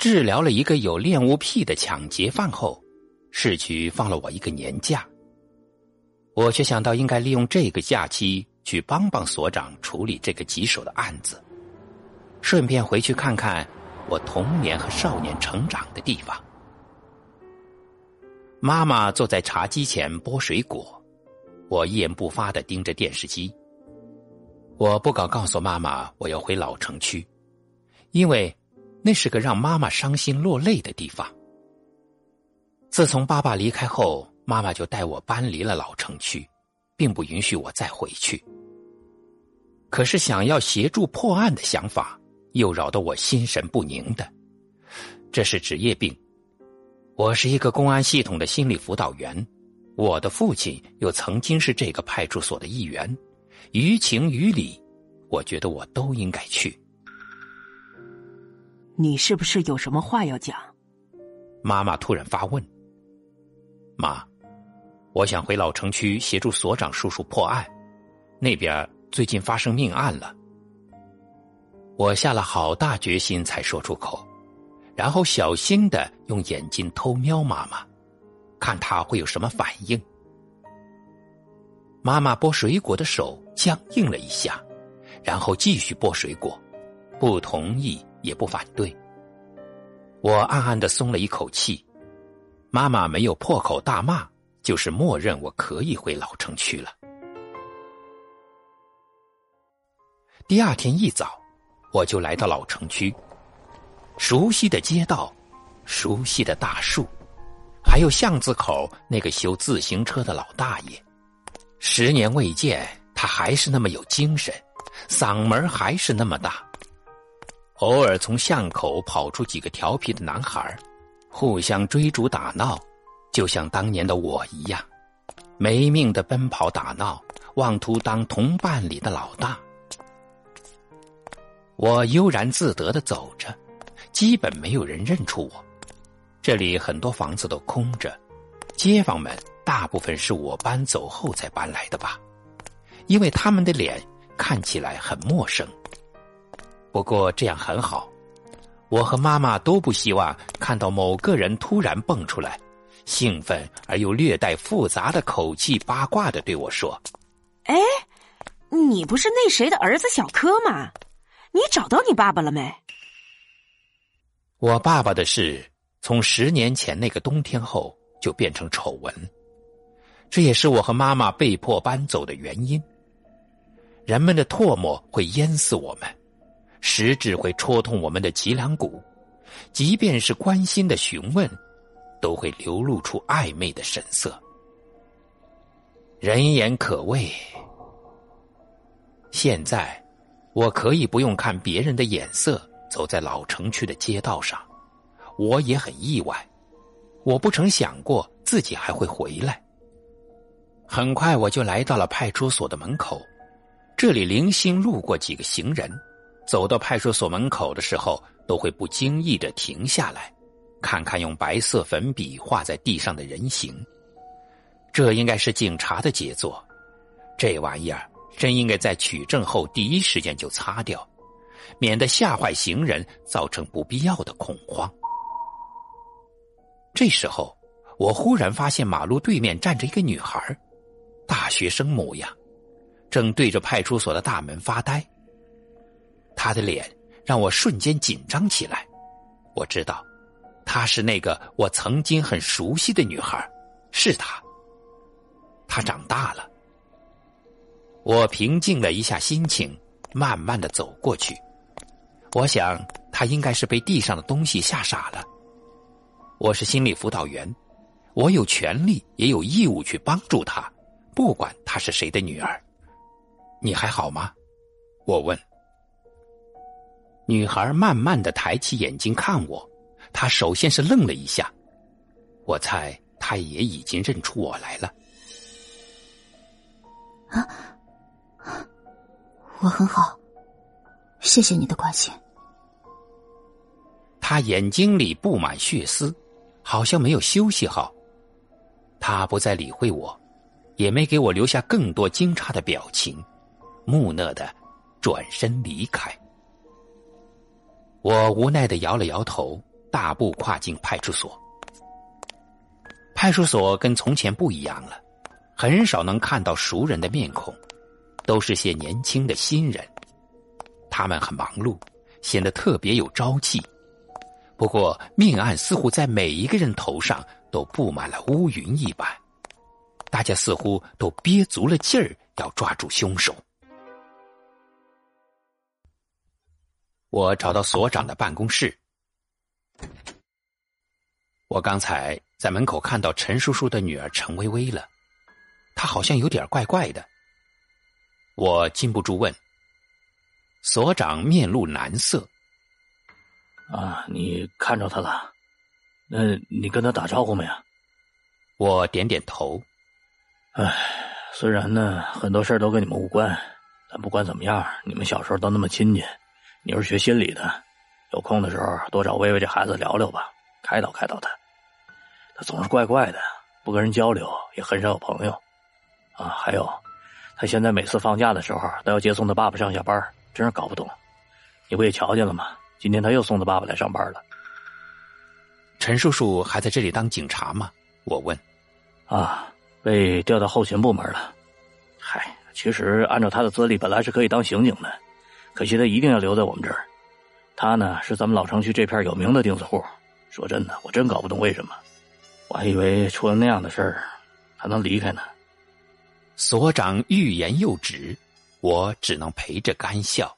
治疗了一个有恋物癖的抢劫犯后，市局放了我一个年假。我却想到应该利用这个假期去帮帮所长处理这个棘手的案子，顺便回去看看我童年和少年成长的地方。妈妈坐在茶几前剥水果，我一言不发的盯着电视机。我不敢告诉妈妈我要回老城区，因为那是个让妈妈伤心落泪的地方。自从爸爸离开后，妈妈就带我搬离了老城区，并不允许我再回去。可是想要协助破案的想法，又扰得我心神不宁的。这是职业病。我是一个公安系统的心理辅导员，我的父亲又曾经是这个派出所的一员，于情于理，我觉得我都应该去。你是不是有什么话要讲？妈妈突然发问。妈，我想回老城区协助所长叔叔破案，那边最近发生命案了。我下了好大决心才说出口。然后小心的用眼睛偷瞄妈妈，看她会有什么反应。妈妈剥水果的手僵硬了一下，然后继续剥水果，不同意也不反对。我暗暗的松了一口气，妈妈没有破口大骂，就是默认我可以回老城区了。第二天一早，我就来到老城区。熟悉的街道，熟悉的大树，还有巷子口那个修自行车的老大爷。十年未见，他还是那么有精神，嗓门还是那么大。偶尔从巷口跑出几个调皮的男孩，互相追逐打闹，就像当年的我一样，没命的奔跑打闹，妄图当同伴里的老大。我悠然自得的走着。基本没有人认出我，这里很多房子都空着，街坊们大部分是我搬走后才搬来的吧，因为他们的脸看起来很陌生。不过这样很好，我和妈妈都不希望看到某个人突然蹦出来，兴奋而又略带复杂的口气八卦的对我说：“哎，你不是那谁的儿子小柯吗？你找到你爸爸了没？”我爸爸的事，从十年前那个冬天后就变成丑闻，这也是我和妈妈被迫搬走的原因。人们的唾沫会淹死我们，实质会戳痛我们的脊梁骨，即便是关心的询问，都会流露出暧昧的神色。人言可畏。现在，我可以不用看别人的眼色。走在老城区的街道上，我也很意外。我不曾想过自己还会回来。很快我就来到了派出所的门口，这里零星路过几个行人，走到派出所门口的时候，都会不经意的停下来，看看用白色粉笔画在地上的人形。这应该是警察的杰作，这玩意儿真应该在取证后第一时间就擦掉。免得吓坏行人，造成不必要的恐慌。这时候，我忽然发现马路对面站着一个女孩，大学生模样，正对着派出所的大门发呆。她的脸让我瞬间紧张起来。我知道，她是那个我曾经很熟悉的女孩，是她。她长大了。我平静了一下心情，慢慢的走过去。我想，她应该是被地上的东西吓傻了。我是心理辅导员，我有权利也有义务去帮助她，不管她是谁的女儿。你还好吗？我问。女孩慢慢的抬起眼睛看我，她首先是愣了一下，我猜她也已经认出我来了。啊，我很好。谢谢你的关心。她眼睛里布满血丝，好像没有休息好。她不再理会我，也没给我留下更多惊诧的表情，木讷的转身离开。我无奈的摇了摇头，大步跨进派出所。派出所跟从前不一样了，很少能看到熟人的面孔，都是些年轻的新人。他们很忙碌，显得特别有朝气。不过，命案似乎在每一个人头上都布满了乌云一般，大家似乎都憋足了劲儿要抓住凶手。我找到所长的办公室，我刚才。在门口看到陈叔叔的女儿陈薇薇了，她好像有点怪怪的。我禁不住问。所长面露难色。啊，你看着她了？那你跟她打招呼没啊？我点点头。唉，虽然呢很多事都跟你们无关，但不管怎么样，你们小时候都那么亲近。你是学心理的，有空的时候多找薇薇这孩子聊聊吧，开导开导他。他总是怪怪的，不跟人交流，也很少有朋友，啊，还有，他现在每次放假的时候都要接送他爸爸上下班，真是搞不懂。你不也瞧见了吗？今天他又送他爸爸来上班了。陈叔叔还在这里当警察吗？我问。啊，被调到后勤部门了。嗨，其实按照他的资历，本来是可以当刑警的，可惜他一定要留在我们这儿。他呢，是咱们老城区这片有名的钉子户。说真的，我真搞不懂为什么。我还以为出了那样的事儿，他能离开呢。所长欲言又止，我只能陪着干笑。